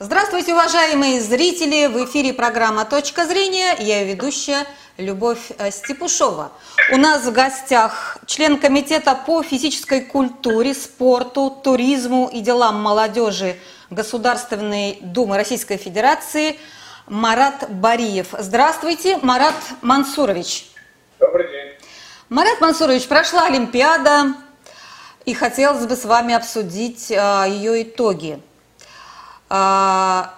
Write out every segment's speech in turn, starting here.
Здравствуйте, уважаемые зрители! В эфире программа «Точка зрения». Я ведущая Любовь э, Степушова. У нас в гостях член Комитета по физической культуре, спорту, туризму и делам молодежи Государственной Думы Российской Федерации Марат Бариев. Здравствуйте, Марат Мансурович. Добрый день. Марат Мансурович, прошла Олимпиада, и хотелось бы с вами обсудить а, ее итоги. А,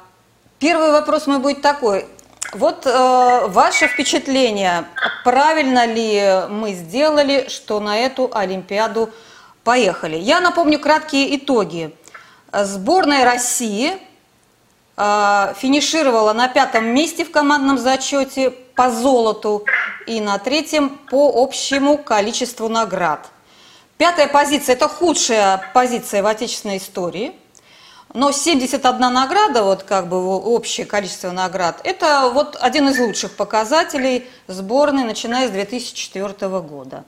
первый вопрос мой будет такой. Вот э, ваше впечатление, правильно ли мы сделали, что на эту Олимпиаду поехали? Я напомню краткие итоги. Сборная России э, финишировала на пятом месте в командном зачете по золоту и на третьем по общему количеству наград. Пятая позиция – это худшая позиция в отечественной истории – но 71 награда, вот как бы общее количество наград, это вот один из лучших показателей сборной, начиная с 2004 года.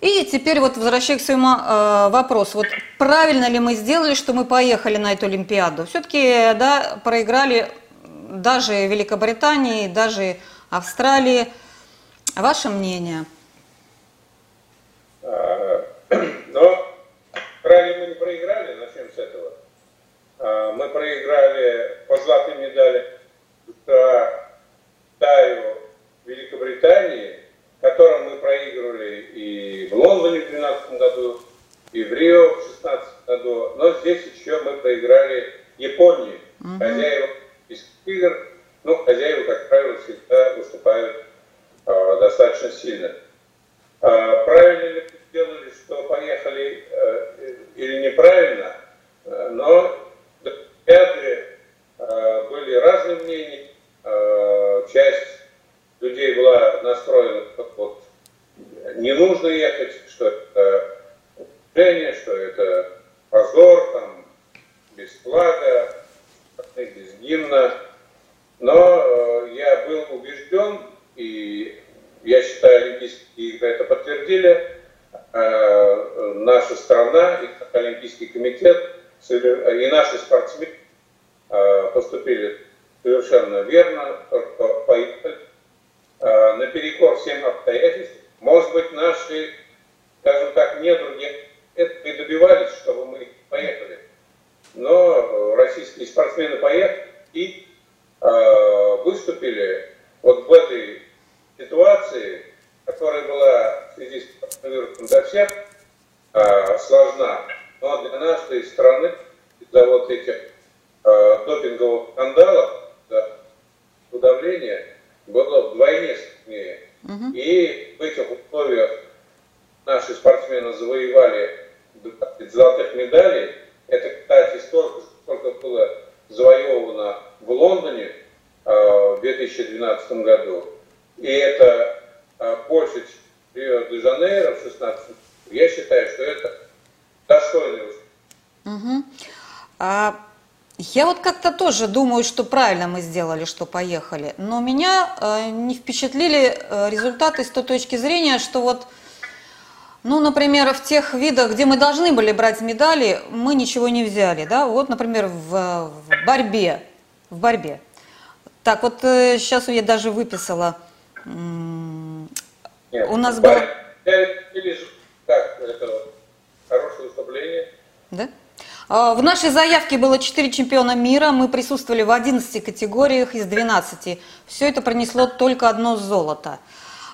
И теперь вот возвращаясь к своему э, вопросу, вот правильно ли мы сделали, что мы поехали на эту Олимпиаду? Все-таки, да, проиграли даже Великобритании, даже Австралии. Ваше мнение? А, но правильно мы не проиграли. А, мы проиграли по золотым медали Таю Великобритании, которым мы проигрывали и в Лондоне в 2012 году, и в Рио в 2016 году. Но здесь еще мы проиграли Японии, угу. хозяева из игр. Ну, хозяева, как правило, всегда выступают э, достаточно сильно. Э, правильно ли сделали, что поехали э, или неправильно, э, но театре э, были разные мнения. Э, часть людей была настроена, как вот не нужно ехать, что это движение, что это позор, там, без флага, без гимна. Но э, я был убежден, и я считаю, Олимпийские игры это подтвердили, наша страна и Олимпийский комитет и наши спортсмены поступили совершенно верно, поехали э, наперекор всем обстоятельствам. Может быть, наши, скажем так, недруги это и добивались, чтобы мы поехали. Но российские спортсмены поехали и э, выступили вот в этой ситуации, которая была в связи с коронавирусом для всех э, сложна, но для нашей страны из-за вот этих э, допингового скандала, да, удавления было вдвойне сложнее. Угу. И в этих условиях наши спортсмены завоевали 20 золотых медалей. Это, кстати, столько, сколько было завоевано в Лондоне э, в 2012 году. И это э, больше, чем Рио-де-Жанейро в 2016 Я считаю, что это достойный успех. Угу. А я вот как-то тоже думаю, что правильно мы сделали, что поехали. Но меня э, не впечатлили э, результаты с той точки зрения, что вот, ну, например, в тех видах, где мы должны были брать медали, мы ничего не взяли, да. Вот, например, в, в борьбе, в борьбе. Так, вот э, сейчас я даже выписала. Нет, У нас было... Так, это хорошее выступление. А, в нашей заявке было 4 чемпиона мира, мы присутствовали в 11 категориях из 12. Все это принесло только одно золото.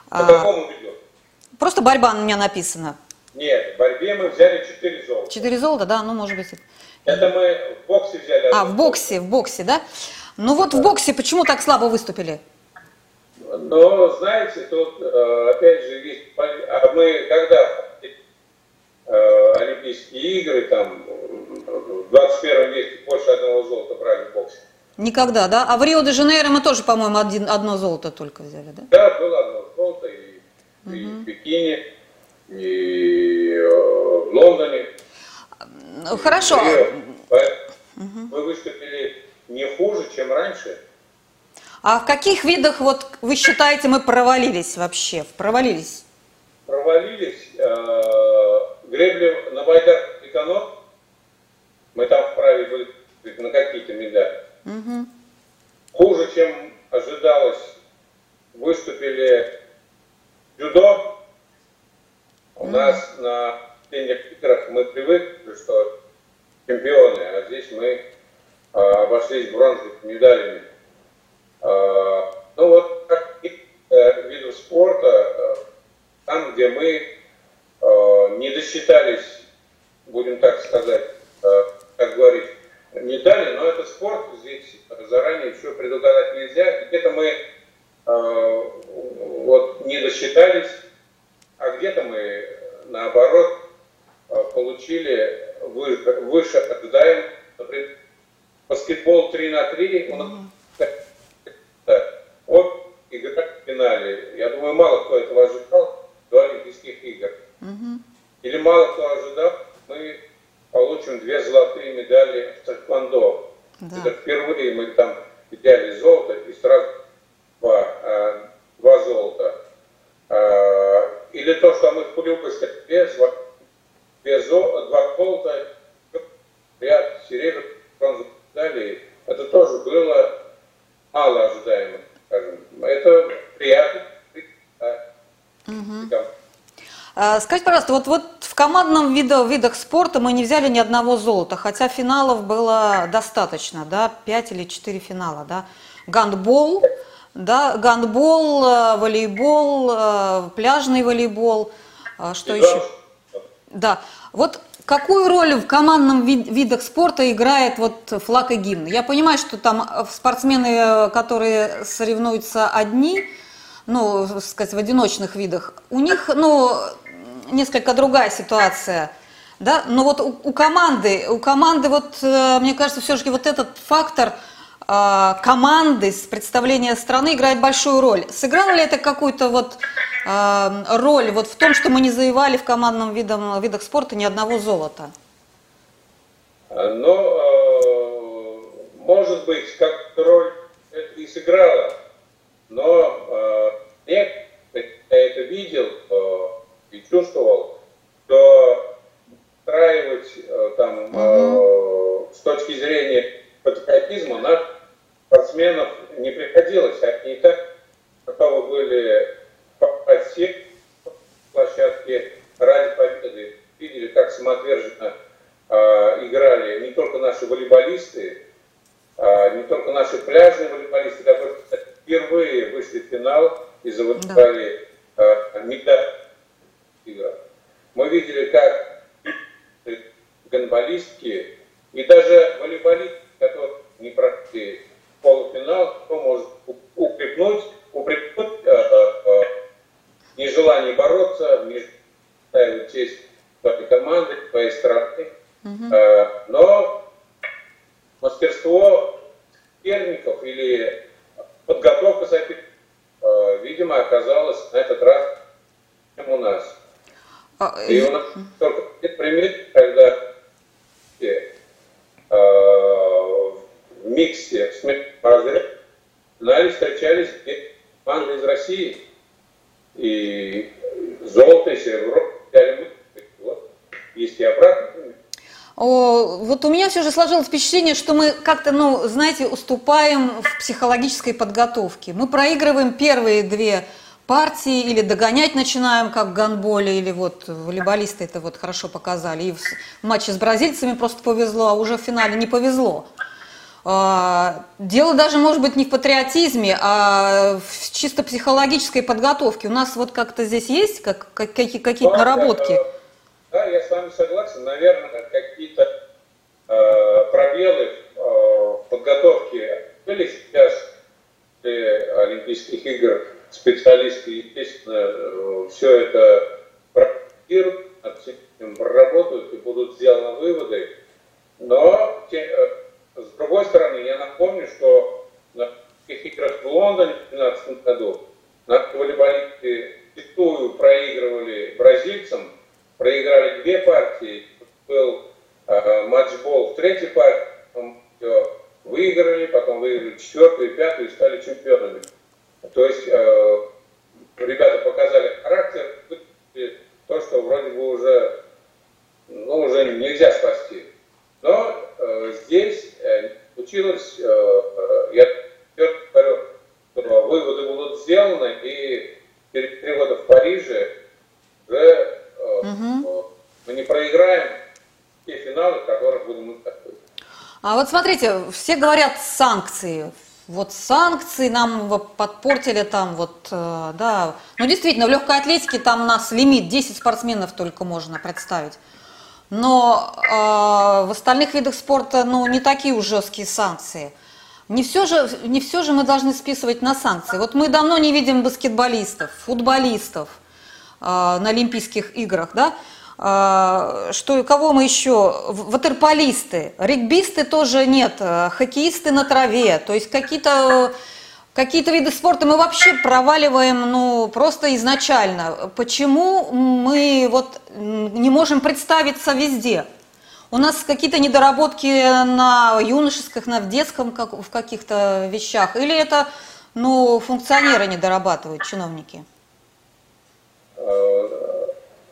По а, какому виду? Просто борьба на меня написано. Нет, в борьбе мы взяли 4 золота. 4 золота, да, ну может быть. Это мы в боксе взяли. А, в боксе, в боксе, да? Ну вот да. в боксе почему так слабо выступили? Ну, знаете, тут э, опять же есть... А мы когда Олимпийские игры, там, в 21 веке больше одного золота брали в боксе. Никогда, да? А в Рио-де-Жанейро мы тоже, по-моему, один, одно золото только взяли, да? Да, было одно золото и, угу. и в Пекине, и э, в Лондоне. Хорошо. И угу. Мы выступили не хуже, чем раньше. А в каких видах, вот вы считаете, мы провалились вообще? Провалились? Провалились. Э, гребли на байдарках и канот. Мы там вправе были на какие-то медали. Угу. Хуже, чем ожидалось, выступили дзюдо. У нас на летних играх мы привыкли, что чемпионы, а здесь мы а, обошлись бронзовыми медалями. А, ну вот как э, видов спорта, э, там, где мы не досчитались, будем так сказать, э, как говорить, медали, но это спорт, здесь заранее все предугадать нельзя. Где-то мы э, вот не досчитались, а где-то мы наоборот э, получили выше, выше ожидаем. Например, баскетбол 3 на 3 у нас вот игра в финале. Я думаю, мало кто этого ожидал до Олимпийских игр. Угу. Или мало кто ожидал, мы получим две золотые медали в Тэквондо. Да. Это впервые мы там взяли золото и сразу два, а, два золота. А, или то, что мы в Кулюбовске без, без золота, два золота, ряд серебряных медалей, это тоже было мало ожидаемо, скажем. Это приятно. Угу. Скажите, пожалуйста, вот, вот в командном виде, видах спорта мы не взяли ни одного золота, хотя финалов было достаточно, да, 5 или 4 финала, да. Гандбол, да, гандбол, э, волейбол, э, пляжный волейбол, э, что еще? Да. Вот какую роль в командном вид, видах спорта играет вот флаг и гимн? Я понимаю, что там спортсмены, которые соревнуются одни, ну, сказать, в одиночных видах, у них, ну, несколько другая ситуация. Да? Но вот у, у команды, у команды вот, э, мне кажется, все-таки вот этот фактор э, команды, представления страны играет большую роль. Сыграло ли это какую-то вот э, роль вот в том, что мы не завоевали в командном видом, видах спорта ни одного золота? Ну, может быть, как роль это и сыграла, но я это видел, и чувствовал, то устраивать э, там угу. э, с точки зрения патриотизма нас спортсменов не приходилось. Они и так готовы были попасть все площадки ради победы. Видели, как самоотверженно э, играли не только наши волейболисты, э, не только наши пляжные волейболисты, которые впервые вышли в финал и завоевали да. э, медаль играх. Мы видели, как гонболистки и даже волейболисты, которые не прошли полуфинал, кто может упрекнуть, упрекнуть э, э, э, нежелание бороться, не ставить честь своей команды, своей страны. Угу. Э, но мастерство соперников или подготовка соперников, э, видимо, оказалась на этот раз у нас. А, и у нас только пример, когда э, в миксе с финале встречались команды из России. И золото, и серебро взяли мы. Вот. Есть и обратно. О, вот у меня все же сложилось впечатление, что мы как-то, ну, знаете, уступаем в психологической подготовке. Мы проигрываем первые две партии или догонять начинаем, как в гандболе, или вот волейболисты это вот хорошо показали. И в матче с бразильцами просто повезло, а уже в финале не повезло. А, дело даже может быть не в патриотизме, а в чисто психологической подготовке. У нас вот как-то здесь есть как, какие-то наработки? Да, я с вами согласен. Наверное, э, пробелы э, в подготовке были сейчас Олимпийских игр специалисты, естественно, э, все это практикуют, проработают и будут сделаны выводы. Но, э, с другой стороны, я напомню, что на этих играх в Лондоне в 2012 году наши волейболисты пятую проигрывали бразильцам, проиграли две партии, был э, матчбол в партии, потом выиграли, потом выиграли четвертую и пятую и стали чемпионами. То есть э, ребята показали характер, то, что вроде бы уже, ну, уже нельзя спасти. Но э, здесь э, получилось, я говорю, выводы будут сделаны, и переводы в Париже уже угу. мы не проиграем в которых будем участвовать. А вот смотрите, все говорят санкции. Вот санкции нам подпортили там вот, э, да. Ну, действительно, в легкой атлетике там нас лимит 10 спортсменов только можно представить. Но э, в остальных видах спорта, ну, не такие уж жесткие санкции. Не все, же, не все же мы должны списывать на санкции. Вот мы давно не видим баскетболистов, футболистов э, на Олимпийских играх, да? А, что кого мы еще? Ватерполисты, регбисты тоже нет, э, хоккеисты на траве, то есть какие-то какие-то виды спорта мы вообще проваливаем, ну, просто изначально. Почему мы вот не можем представиться везде? У нас какие-то недоработки на юношеских, на в детском, как, в каких-то вещах? Или это, ну, функционеры не дорабатывают, чиновники?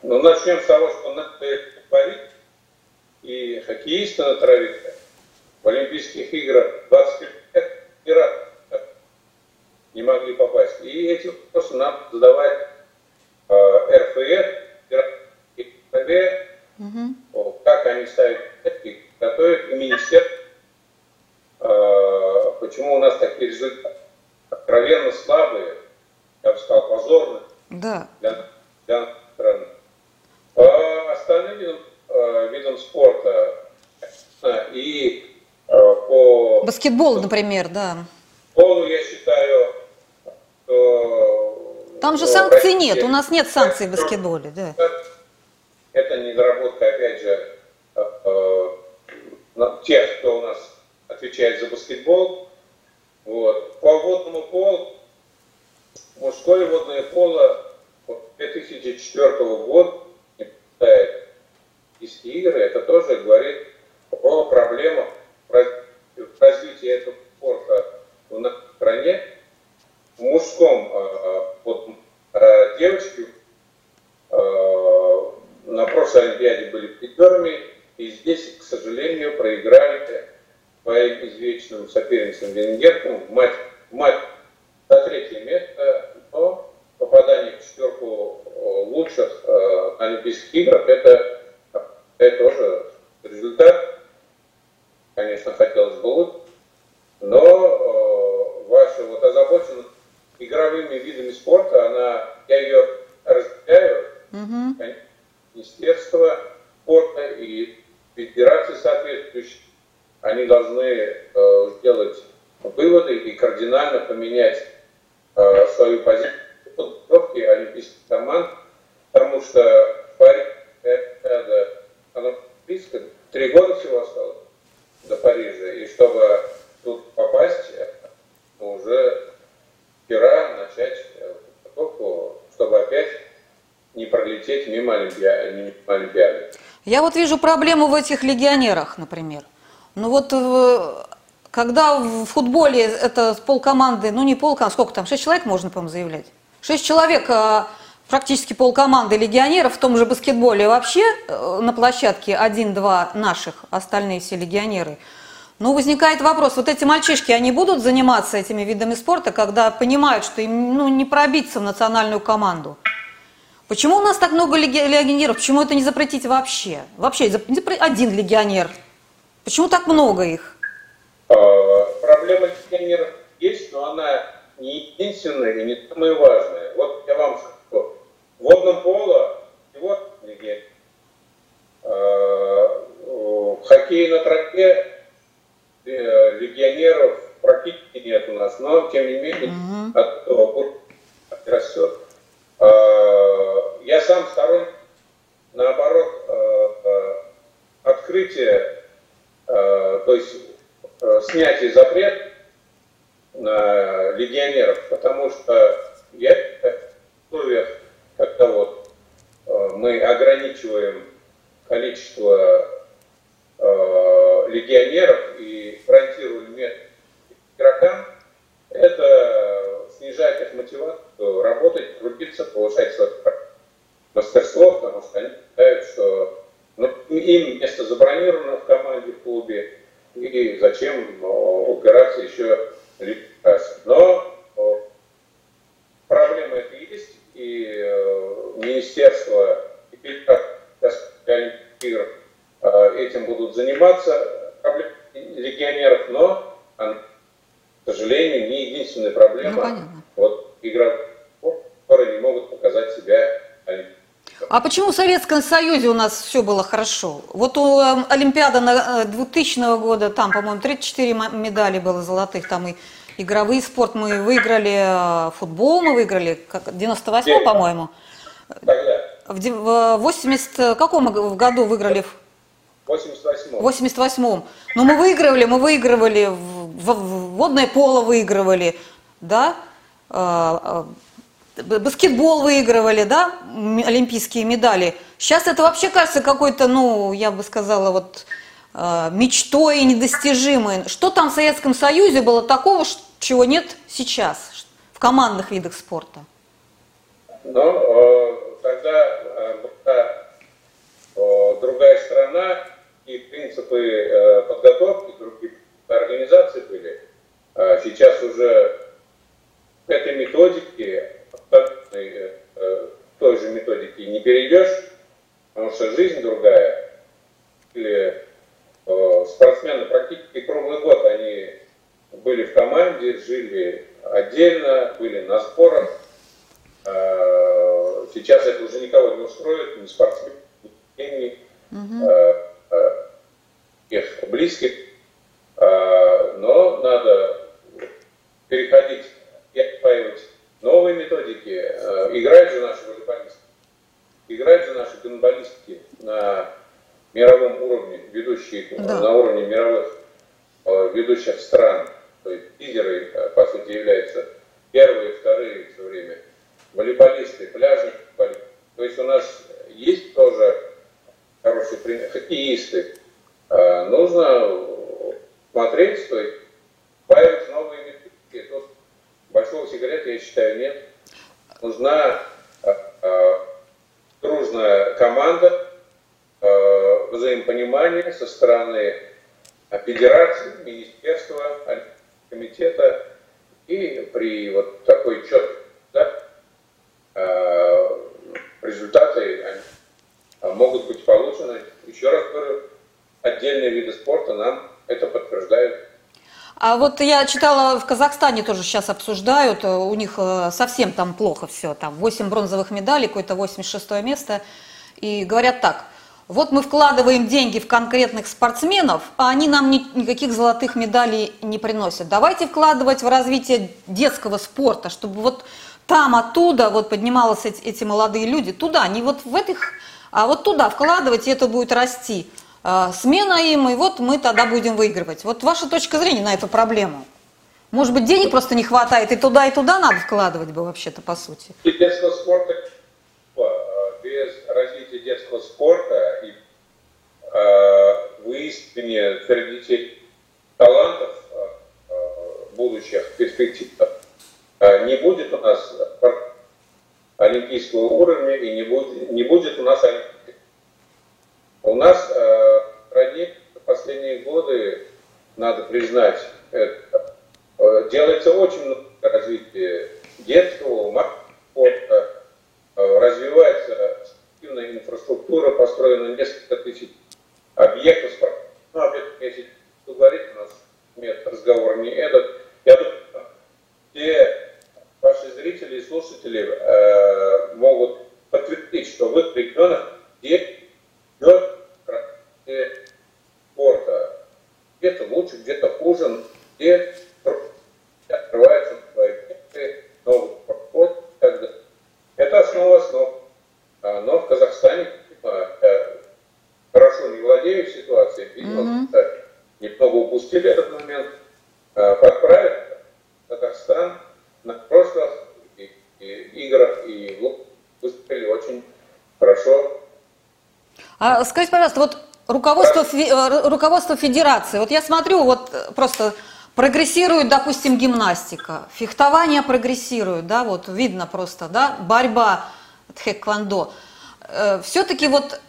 Ну, начнем с того, что надо говорить, и хоккеисты на траве в Олимпийских играх 20 лет ни разу не могли попасть. И эти вопросы нам задавать э, РФС, РФ, угу. как они ставят и готовят, и министерство. Э, почему у нас такие результаты откровенно слабые, я бы сказал, позорные да. для, для страны. По остальным видам, э, видам спорта и э, по... Баскетбол, например, да. Полу я считаю, что... Там же санкций России, нет, у нас нет санкций в баскетболе, да. Это недоработка, опять же, э, тех, кто у нас отвечает за баскетбол. Вот. По водному полу, мужское водное поло 2004 года читает из игры, это тоже говорит о проблемах развития этого спорта в нашей стране. В мужском а, а, вот, а, девочки на прошлой Олимпиаде были призерами, и здесь, к сожалению, проиграли своим извечным соперницам венгеркам в матч, в матч за третье место, но попадание в четверку лучших э, Олимпийских играх, это, это тоже результат. Конечно, хотелось бы лучше, но э, ваша вот озабоченность игровыми видами спорта, она, я ее разделяю, угу. Министерство спорта и федерации соответствующие, они должны э, сделать выводы и кардинально поменять э, свою позицию подготовки олимпийских команд, потому что в Париже это, оно близко, три года всего осталось до Парижа, и чтобы тут попасть, уже вчера начать подготовку, чтобы опять не пролететь мимо, Олимпиады. Мимо Олимпиады. Я вот вижу проблему в этих легионерах, например. Ну вот э, когда в футболе это полкоманды, ну не полкоманды, сколько там, шесть человек можно, по-моему, заявлять? Шесть человек, а, практически полкоманды легионеров в том же баскетболе вообще э, на площадке один-два наших, остальные все легионеры. Ну, возникает вопрос, вот эти мальчишки, они будут заниматься этими видами спорта, когда понимают, что им ну, не пробиться в национальную команду? Почему у нас так много легионеров? Почему это не запретить вообще? Вообще, один легионер. Почему так много их? А, проблема легионеров есть, но она не единственное и не самое важное. Вот я вам скажу, в водном поло всего легенд. А, в хоккее на тропе э, легионеров практически нет у нас, но тем не менее mm-hmm. от этого растет. Я сам сторонник, наоборот, а, открытие, то есть снятие запрета на легионеров, потому что я в когда вот э, мы ограничиваем количество э, легионеров и фронтируем игрокам, это снижает их мотивацию работать, крутиться, повышать свое мастерство, потому что они считают, что ну, им место забронировано в команде, в клубе, и зачем упираться еще раз. Но проблема это есть, и министерство и игр этим будут заниматься, легионеров, но, к сожалению, не единственная проблема. Ну, вот игроков, которые не могут показать себя а почему в Советском Союзе у нас все было хорошо? Вот у эм, Олимпиада 2000 э, года, там, по-моему, 34 медали было золотых, там и игровой спорт мы выиграли, э, футбол мы выиграли, как 98 по-моему. В 80 каком году выиграли? В 88 88 Но мы выигрывали, мы выигрывали, в, в, водное поло выигрывали, да? Э, баскетбол выигрывали, да, олимпийские медали. Сейчас это вообще кажется какой-то, ну, я бы сказала, вот э, мечтой недостижимой. Что там в Советском Союзе было такого, чего нет сейчас в командных видах спорта? Ну, э, тогда э, была другая страна, и принципы подготовки других организаций были. А сейчас уже этой методике абсолютной э, той же методики не перейдешь, потому что жизнь другая. Или э, спортсмены практически круглый год они были в команде, жили отдельно, были на сборах. Э, сейчас это уже никого не устроит, ни спортсменов, ни угу. э, э, их близких. Э, но надо переходить новые методики. Э, играют же наши волейболисты, играют же наши гонболистки на мировом уровне, ведущие да. на уровне мировых э, ведущих стран. То есть лидеры, э, по сути, являются первые, вторые все время. Волейболисты, пляжные волейболисты. То есть у нас есть тоже хорошие примеры, хоккеисты. Нужно смотреть, то есть появятся новые методики. Тут большого сигарета, я считаю, нет. Нужна э, э, дружная команда, э, взаимопонимание со стороны федерации, министерства, комитета. И при вот такой четкой да, результаты могут быть получены. Еще раз говорю, отдельные виды спорта нам это подтверждают. А вот я читала, в Казахстане тоже сейчас обсуждают, э, у них э, совсем там плохо все, там 8 бронзовых медалей, какое-то 86 место, и говорят так, вот мы вкладываем деньги в конкретных спортсменов, а они нам ни, никаких золотых медалей не приносят. Давайте вкладывать в развитие детского спорта, чтобы вот там, оттуда вот поднимались эти, эти молодые люди, туда, не вот в этих, а вот туда вкладывать, и это будет расти. А, смена им, и вот мы тогда будем выигрывать. Вот ваша точка зрения на эту проблему. Может быть, денег просто не хватает, и туда, и туда надо вкладывать бы вообще-то, по сути. И детского спорта, а, без развития детского спорта и э, выискивания среди детей талантов э, будущих перспектив, не будет у нас олимпийского уровня и не будет, не будет у нас олимпийского у нас э, стране в последние годы, надо признать, это, э, делается очень много развития детского, спорта, э, развивается спортивная инфраструктура, построено несколько тысяч объектов спорта. Ну, об этом если говорить, у нас нет разговора не этот. Я думаю, все ваши зрители и слушатели э, могут подтвердить, что в их регионах дети идет спорта. Где-то лучше, где-то хуже, где открываются проекты, новый подход. Это основа основ. А, но в Казахстане э, хорошо не владею ситуацией, видимо, mm-hmm. немного упустили этот момент. А, подправить Казахстан на прошлых играх и выступили очень хорошо а скажите, пожалуйста, вот руководство, э, руководство федерации, вот я смотрю, вот э, просто прогрессирует, допустим, гимнастика, фехтование прогрессирует, да, вот видно просто, да, борьба, тхэквондо. Э, Все-таки вот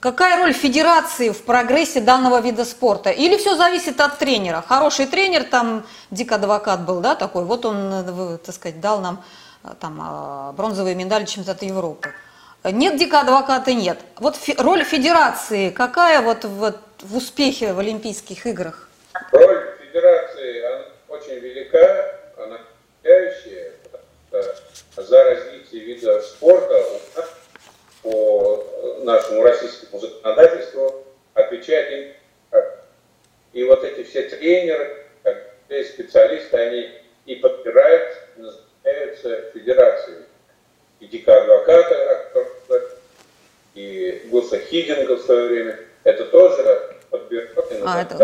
какая роль федерации в прогрессе данного вида спорта? Или все зависит от тренера? Хороший тренер, там Дик Адвокат был, да, такой, вот он, так сказать, дал нам там бронзовые медали чемпионата Европы. Нет Дика Адвоката, нет. Вот роль федерации какая вот в, в успехе в Олимпийских играх? Роль федерации очень велика, она влияющая, за развитие вида спорта по нашему российскому законодательству отвечает им. И вот эти все тренеры, специалисты, они и подбирают, называются федерацией. И Дика Адвоката, и Гуса Хидинга в свое время, это тоже подбирают. А, это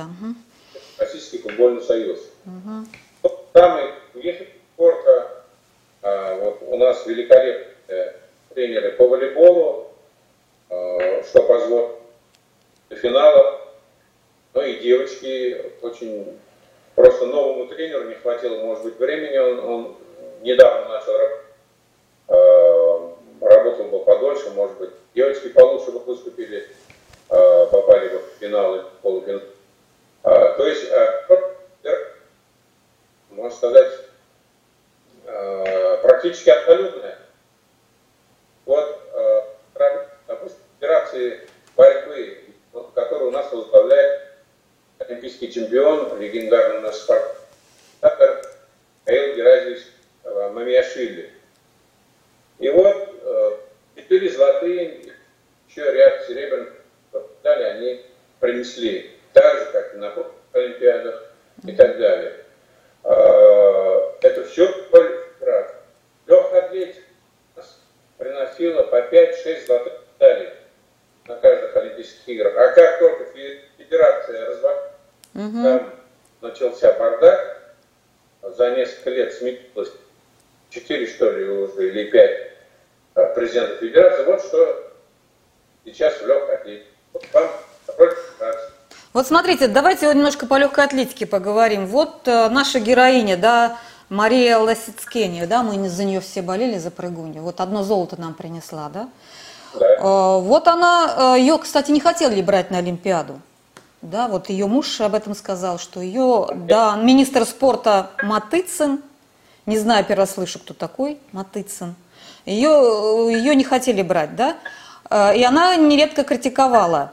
Да. Российский футбольный союз. Угу. Самый вехи спорта, а, вот у нас великолепные тренеры по волейболу, а, что позволит до финала. Ну и девочки очень просто новому тренеру не хватило, может быть, времени. Он, он недавно начал а, работал бы подольше, может быть, девочки получше бы выступили, попали бы в финалы, в полуфинал. То есть, можно сказать, практически абсолютная. Вот, допустим, федерации борьбы, которую у нас возглавляет олимпийский чемпион, легендарный наш спортсмен, Каил Геразович Мамиашвили. И вот четыре золотые, еще ряд серебряных медалей они принесли. Так же, как и на Олимпиадах и так далее. Это все федерация. Легкая атлетика приносила по 5-6 золотых медалей на каждых Олимпийских играх. А как только федерация развалилась, угу. там начался бардак, за несколько лет сменилось 4, что ли, уже, или 5 а, президентов федерации. Вот что сейчас в легкой атлетике. Вот вам вот смотрите, давайте немножко по легкой атлетике поговорим. Вот э, наша героиня, да, Мария Лосицкения, да, мы за нее все болели, за прыгунью. Вот одно золото нам принесла, да? да. Э, вот она, э, ее, кстати, не хотели брать на Олимпиаду. Да, вот ее муж об этом сказал, что ее, да, министр спорта Матыцин, не знаю, первый раз слышу, кто такой, Матыцин, ее, ее не хотели брать, да, и она нередко критиковала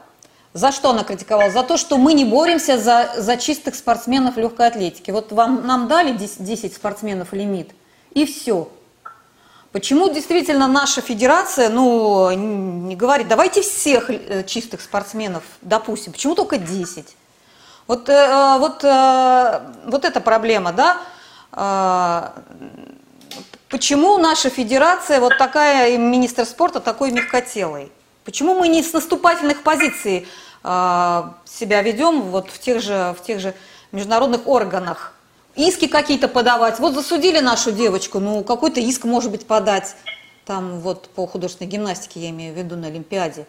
за что она критиковала? За то, что мы не боремся за, за чистых спортсменов легкой атлетики. Вот вам, нам дали 10, 10 спортсменов лимит, и все. Почему действительно наша федерация, ну, не говорит, давайте всех э, чистых спортсменов допустим, почему только 10? Вот, э, вот, э, вот эта проблема, да? Почему наша федерация вот такая, министр спорта такой мягкотелый? Почему мы не с наступательных позиций себя ведем вот в тех же, в тех же международных органах. Иски какие-то подавать. Вот засудили нашу девочку, ну какой-то иск может быть подать там вот по художественной гимнастике, я имею в виду на Олимпиаде.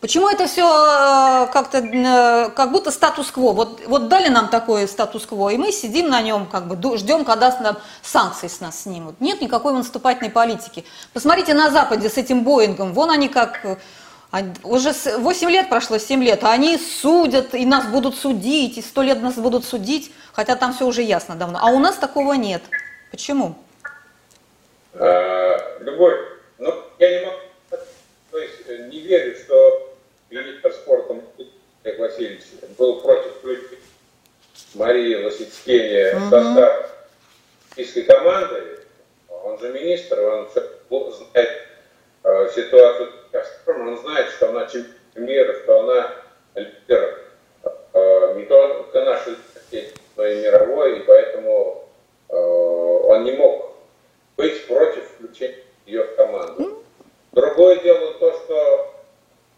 Почему это все а, как-то, э, как будто статус-кво? Вот, вот дали нам такой статус-кво, и мы сидим на нем, как бы ждем, когда нам санкции с нас снимут. Нет никакой наступательной политики. Посмотрите на Западе с этим Боингом, вон они как а уже 8 лет прошло, 7 лет, а они судят, и нас будут судить, и 100 лет нас будут судить, хотя там все уже ясно давно. А у нас такого нет. Почему? А, Любовь, ну, я не могу, то есть э, не верю, что министр спорта Олег Васильевич был против Марии Лосицкения угу. в состав российской команды. Он же министр, он знает э, ситуацию он знает, что она чемпион мира, что она лидер э, не только нашей но и мировой, и поэтому э, он не мог быть против включения ее в команду. Другое дело то, что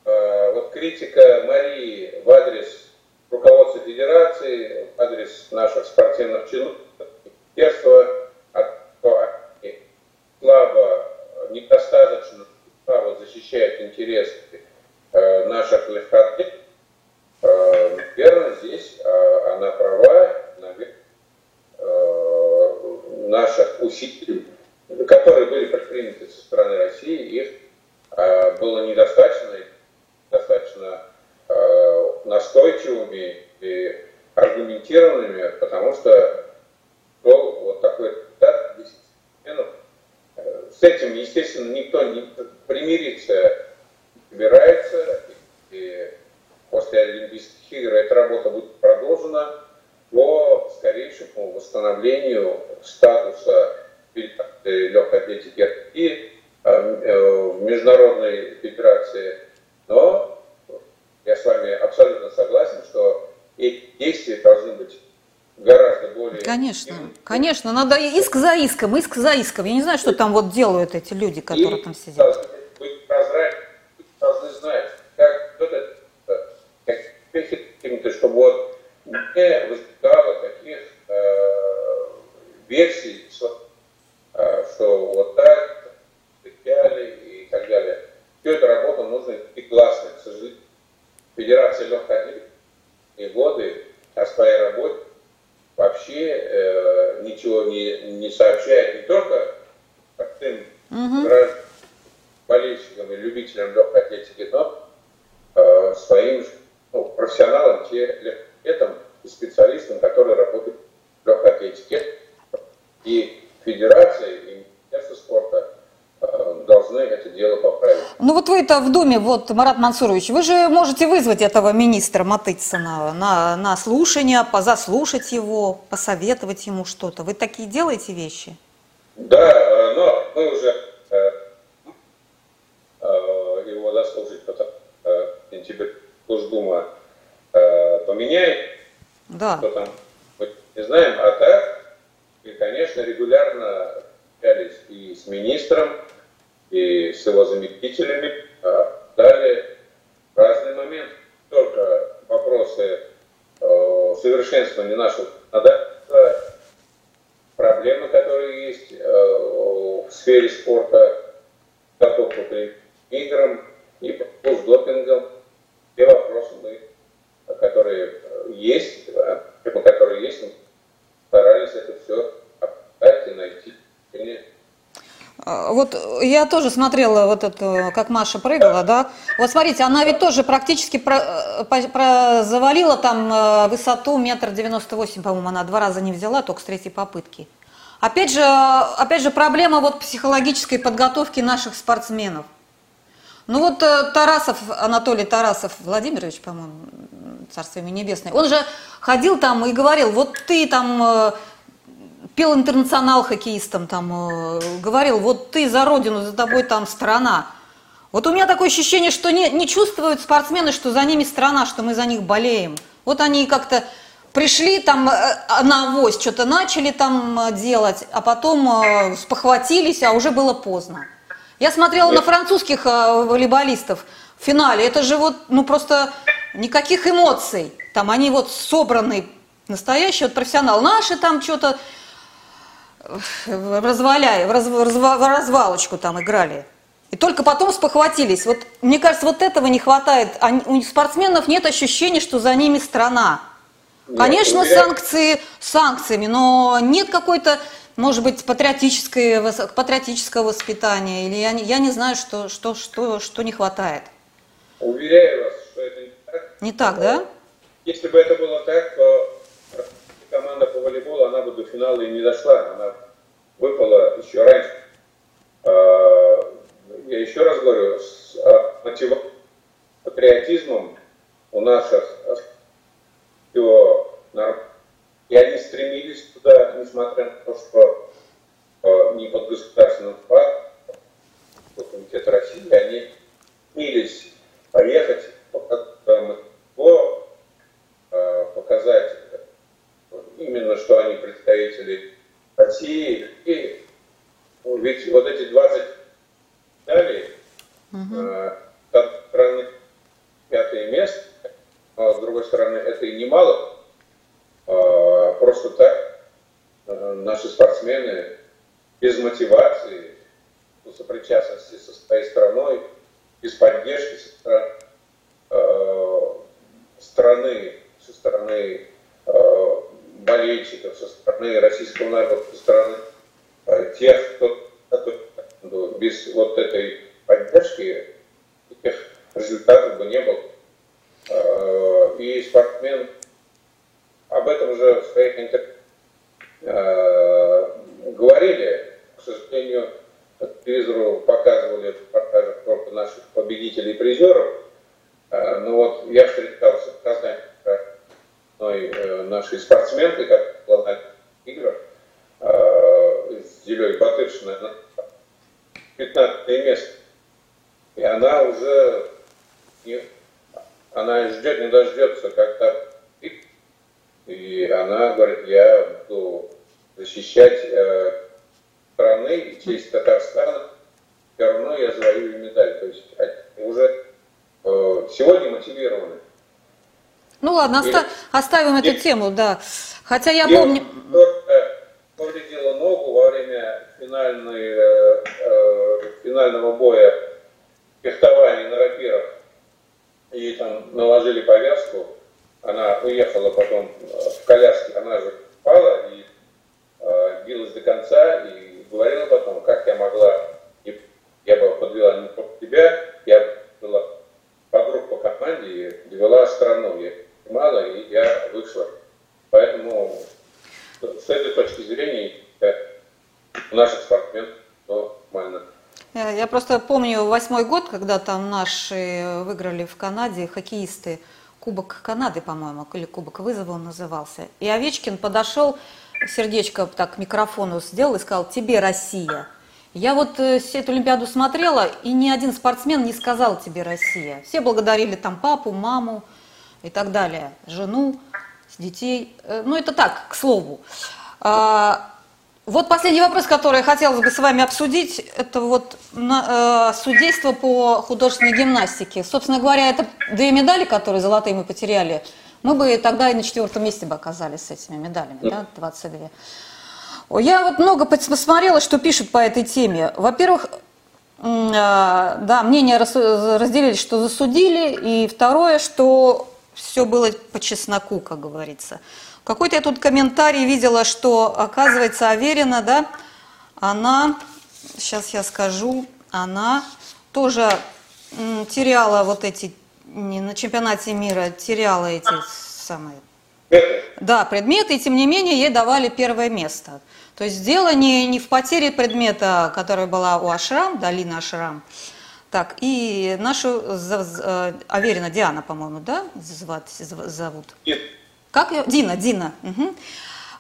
вот критика Марии в адрес руководства федерации, в адрес наших спортивных чиновников, министерства, слабо, недостаточно защищает интересы э, наших легкоатлетов, э, верно, здесь э, она права, наверное, э, наших усилий, которые были предприняты со стороны России, их э, было недостаточно. настойчивыми и аргументированными, потому что был вот такой результат 10 членов. С этим, естественно, никто не примириться собирается, и после Олимпийских игр эта работа будет продолжена по скорейшему восстановлению статуса легкой атлетики и э, э, в Международной Федерации. Но я с вами абсолютно согласен, что эти действия должны быть гораздо более... Конечно, конечно, надо иск за иском, иск за иском. Я не знаю, что там вот делают эти люди, которые там сидят. Быть прозрачны, должны знать, как кто-то, как каким-то, чтобы вот не возникало таких э, версий, что, э, что вот так, печали и так далее. Всю эту работу нужно и гласно, к сожалению. Федерация легкой атлетики и годы о своей работе вообще э, ничего не, не сообщает не только простым угу. болельщикам и любителям легкой атлетики, но э, своим ну, профессионалам, атлетам и специалистам, которые работают в легкой атлетике. И федерация, и Министерство спорта э, должны это дело поправить. Вы-то в Думе, вот, Марат Мансурович, вы же можете вызвать этого министра Матыцына на, на слушание, позаслушать его, посоветовать ему что-то. Вы такие делаете вещи? Да, э, но мы уже э, его заслушать, потому что сентябрь Госдума поменяет, да. что там, мы не знаем, а так, и, конечно, регулярно общались и с министром, и с его заместителями. А далее разные моменты, только вопросы э, совершенствования нашего законодательства, проблемы, которые есть э, в сфере спорта, готовку к играм и по допингам. Те вопросы, мы, которые есть, которые есть, мы старались это все обсуждать и найти а, вот я тоже смотрела вот это, как Маша прыгала, да. Вот смотрите, она ведь тоже практически про, про, завалила там э, высоту метр девяносто восемь, по-моему, она два раза не взяла, только с третьей попытки. Опять же, опять же проблема вот психологической подготовки наших спортсменов. Ну вот э, Тарасов, Анатолий Тарасов Владимирович, по-моему, царство ему небесное, он же ходил там и говорил, вот ты там э, пел интернационал хоккеистам, там, э, говорил, вот ты за родину, за тобой там страна. Вот у меня такое ощущение, что не, не чувствуют спортсмены, что за ними страна, что мы за них болеем. Вот они как-то пришли там э, на авось, что-то начали там э, делать, а потом спохватились, а уже было поздно. Я смотрела на французских волейболистов в финале, это же вот, ну просто никаких эмоций. Там они вот собраны, настоящий вот профессионал. Наши там что-то разваляя, в, раз, в развалочку там играли. И только потом спохватились. Вот, мне кажется, вот этого не хватает. Они, у спортсменов нет ощущения, что за ними страна. Конечно, санкции санкциями, но нет какой-то, может быть, патриотической, патриотического воспитания. Или я не, я не знаю, что, что, что, что не хватает. Уверяю вас, что это не так. Не так, да? Если бы это было так, то команда по волейболу, она бы до финала и не дошла. Она выпала еще раньше. А, я еще раз говорю, с а, патриотизмом у наших все и они стремились туда, несмотря на то, что не под государственным флагом, комитет России, они стремились поехать, показать именно что они представители России. И ну, ведь вот эти 20 далее, угу. э, страны пятое место, а с другой стороны, это и немало. Э, просто так э, наши спортсмены без мотивации, сопричастности со своей страной, без поддержки со стороны, э, страны, со стороны э, болельщиков, со стороны российского народа, со стороны э, тех, кто ну, без вот этой поддержки этих результатов бы не было. Э, и спортсмен об этом уже в своих интервью э, говорили. К сожалению, по телевизору показывали репортажи только наших победителей и призеров. Э, но вот я встречался в Казани одной э, нашей спортсменкой, как была на играх, э, с Зелей Батыршиной, 15 место. И она уже не, она ждет, не дождется, когда и она говорит, я буду защищать э, страны и честь Татарстана, все равно я завоюю медаль. То есть уже э, сегодня мотивированы. Ну ладно, оста- оставим эту тему, да. Хотя я помню... Повредила ногу во время финальной, э, э, финального боя фехтования на рапирах. Ей там наложили повязку. Она уехала потом в коляске, она же пала и э, билась до конца и говорила потом, как я могла, я бы подвела не под тебя, я была подруг по команде и довела страну. Я мало, и я вышла. Поэтому с этой точки зрения у наших спортсменов нормально. Я просто помню восьмой год, когда там наши выиграли в Канаде хоккеисты Кубок Канады, по-моему, или Кубок вызова он назывался. И Овечкин подошел, сердечко так к микрофону сделал и сказал «Тебе Россия». Я вот э, эту Олимпиаду смотрела, и ни один спортсмен не сказал «Тебе Россия». Все благодарили там папу, маму и так далее, жену, детей. Э, ну, это так, к слову. А, вот последний вопрос, который хотелось бы с вами обсудить, это вот на, э, судейство по художественной гимнастике. Собственно говоря, это две медали, которые золотые мы потеряли. Мы бы тогда и на четвертом месте бы оказались с этими медалями, да, 22. Я вот много посмотрела, что пишут по этой теме. Во-первых, э, да, мнения разделились, что засудили, и второе, что все было по чесноку, как говорится. Какой-то я тут комментарий видела, что, оказывается, Аверина, да, она, сейчас я скажу, она тоже теряла вот эти, не на чемпионате мира, теряла эти самые, да, предметы, и тем не менее ей давали первое место. То есть дело не, не в потере предмета, которая была у Ашрам, Долина Ашрам, так, и нашу э, Аверина Диана, по-моему, да, зовут? Нет. Как ее? Дина, Дина. Угу.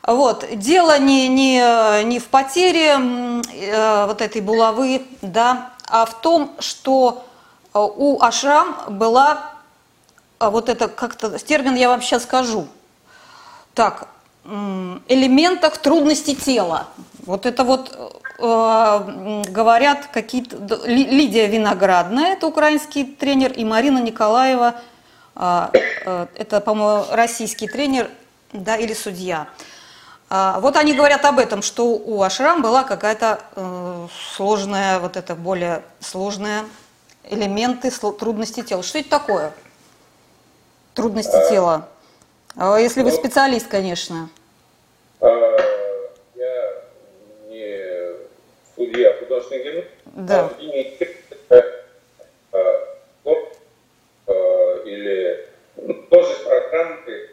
Вот, дело не, не, не в потере э, вот этой булавы, да, а в том, что э, у Ашрам была э, вот это как-то, термин я вам сейчас скажу. Так, элементах трудности тела. Вот это вот э, говорят какие-то... Лидия Виноградная, это украинский тренер, и Марина Николаева – это, по-моему, российский тренер да, или судья. А, вот они говорят об этом, что у Ашрам была какая-то э, сложная, вот это более сложная элементы трудности тела. Что это такое? Трудности а, тела. Если вы ну, специалист, конечно. Я не судья художественный гимн. Да. или программы,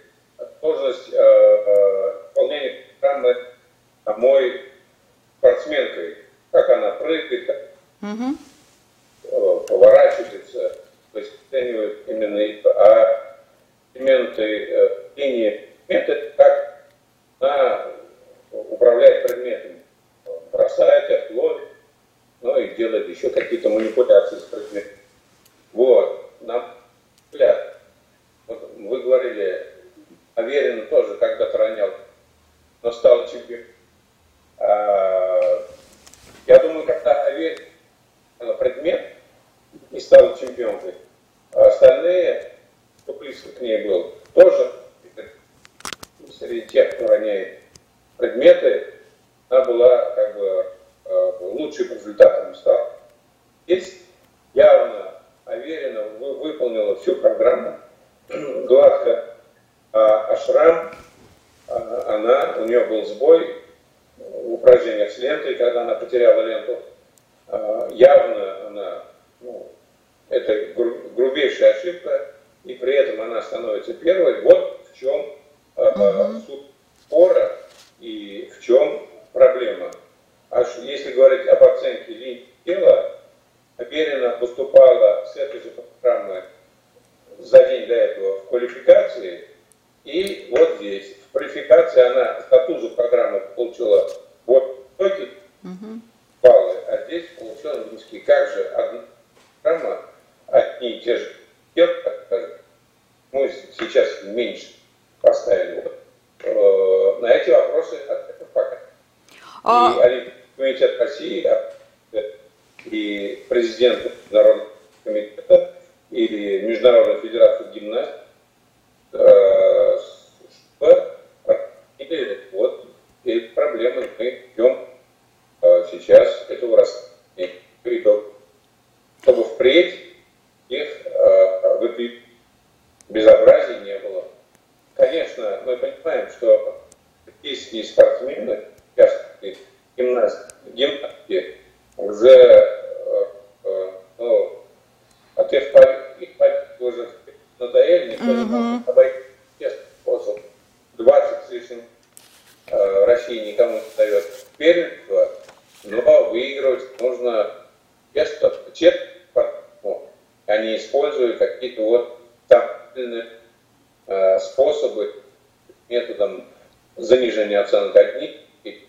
сложность э, э, выполнения программы самой спортсменкой, как она прыгает, как угу. поворачивается, то есть оценивают именно а элементы э, линии, метод, как она управляет предметом, бросает их, ловит, ну и делает еще какие-то манипуляции с предметом. Вот. Нам взгляд. Вот вы говорили, Аверин тоже когда-то ронял, но стал чемпионом. А, я думаю, когда Аверин предмет и стал чемпионкой, а остальные, кто близко к ней был, тоже среди тех, кто роняет предметы, она была как бы а, лучшим результатом стала. Есть явно Аверина выполнила всю программу гладко, а Ашрам, а, она, у нее был сбой в упражнениях с лентой, когда она потеряла ленту. А, явно она, ну, это грубейшая ошибка, и при этом она становится первой, вот в чем uh-huh. суть спора и в чем проблема. Аж если говорить об оценке линий тела, Берина выступала с этой же программой за день до этого в квалификации, и вот здесь, в квалификации она статусу программы получила вот только угу. баллы, а здесь получила низкие. Как же одна программа, одни и те же мы сейчас меньше поставили. Э, на эти вопросы ответов пока. А... И Олимпийский комитет России и президент Международного комитета или Международной федерации гимнастики э, или вот эти проблемы мы идем э, сейчас этого расследования, чтобы впредь их э, безобразий не было. Конечно, мы понимаем, что российские спортсмены, частные гимнастки, гимнастки уже э, э, ну, от их их уже надоели, никто не может обойти способ. 20 с лишним э, России никому не дает первенство, но выигрывать нужно честно, честно, а не используя какие-то вот там способы методом занижения оценок одних и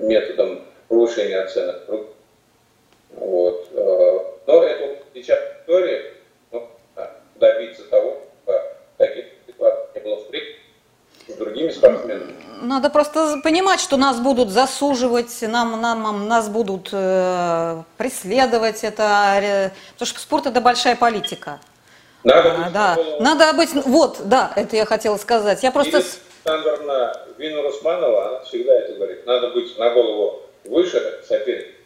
методом повышения оценок других. Вот. Э, но это сейчас история ну, добиться того, чтобы таких ситуаций не было встреч спортсменами. Надо просто понимать, что нас будут засуживать, нам, нам, нас будут э, преследовать. Это, потому что спорт это большая политика. Надо а, быть, да. Надо быть, вот, да, это я хотела сказать. Я просто... Александровна Вина Русманова, она всегда это говорит. Надо быть на голову выше соперника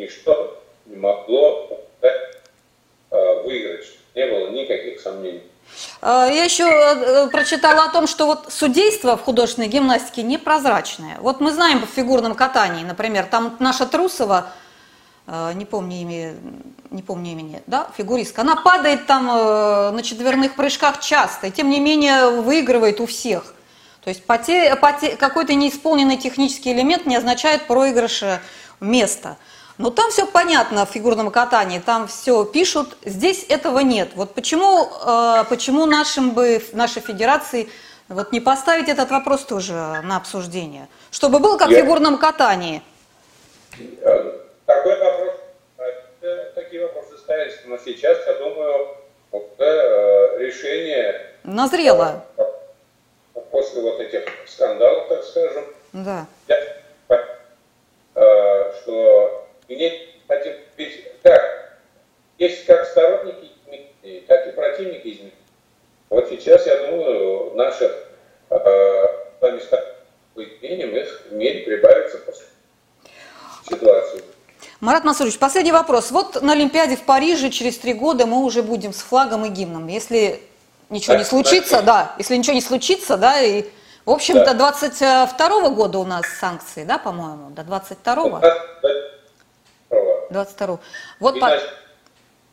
ничто не могло э, выиграть. Не было никаких сомнений. А, я еще э, прочитала о том, что вот судейство в художественной гимнастике непрозрачное. Вот мы знаем в фигурном катании, например, там наша Трусова, э, не помню имя, не помню имени, да, фигуристка, она падает там на четверных прыжках часто, и тем не менее выигрывает у всех. То есть поте, поте, какой-то неисполненный технический элемент не означает проигрыш места. Но там все понятно в фигурном катании, там все пишут, здесь этого нет. Вот почему, э, почему нашим бы, нашей федерации вот не поставить этот вопрос тоже на обсуждение? Чтобы был как в фигурном катании. Такой вопрос, э, такие вопросы ставились, но сейчас, я думаю, э, решение... Назрело. После вот этих скандалов, так скажем. Да. Что мне хотим ведь как? Есть как сторонники, так и противники изменений. Вот сейчас, я думаю, наше э, вами поведением их в мире прибавится после ситуации. Марат Масурович, последний вопрос. Вот на Олимпиаде в Париже через три года мы уже будем с флагом и гимном. Если ничего не случится, да, если ничего не случится, да, и, в общем, да. до 22 года у нас санкции, да, по-моему, до 22-го. 22 Вот по... в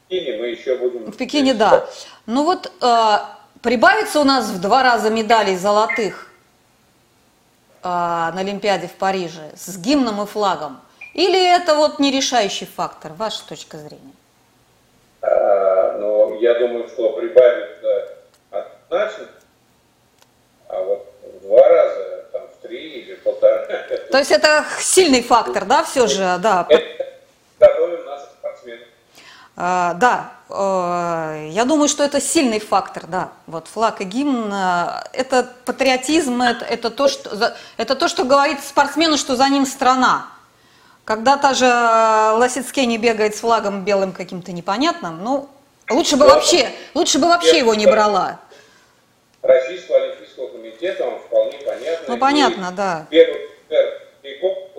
Пекине мы еще будем... В Пекине, да. Ну вот э, прибавится у нас в два раза медалей золотых э, на Олимпиаде в Париже с гимном и флагом. Или это вот не решающий фактор, ваша точка зрения? А, ну, я думаю, что прибавится однозначно, а вот в два раза, там, в три или полтора. То есть это сильный фактор, да, все же, да? Это готовим наших спортсменов. А, да, э, я думаю, что это сильный фактор, да. Вот флаг и гимн э, – это патриотизм, это, это, то, что, это то, что говорит спортсмену, что за ним страна. Когда та же Лосицкий не бегает с флагом белым каким-то непонятным, ну, лучше бы да. вообще, лучше бы вообще его не брала. Российского олимпийского комитета он вполне понятно. Ну, понятно, и да. Первый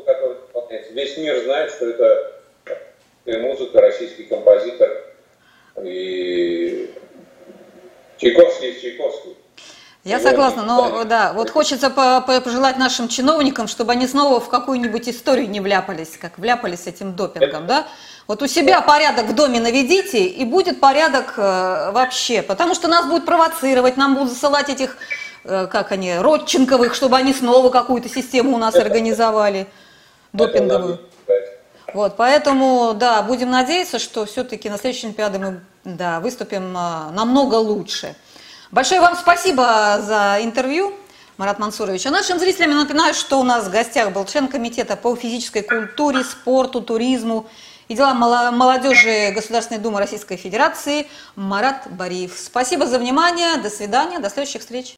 который весь мир знает, что это и музыка, российский композитор. И Чайковский из Чайковский. Я согласна, но да, вот хочется пожелать нашим чиновникам, чтобы они снова в какую-нибудь историю не вляпались, как вляпались с этим допингом, да? Вот у себя порядок в доме наведите, и будет порядок э, вообще. Потому что нас будут провоцировать, нам будут засылать этих, э, как они, Родченковых, чтобы они снова какую-то систему у нас организовали, допинговую. Вот, поэтому, да, будем надеяться, что все-таки на следующей Олимпиаде мы да, выступим а, намного лучше. Большое вам спасибо за интервью, Марат Мансурович. А нашим зрителям я напоминаю, что у нас в гостях был член комитета по физической культуре, спорту, туризму и делам молодежи Государственной Думы Российской Федерации Марат Бариев. Спасибо за внимание, до свидания, до следующих встреч.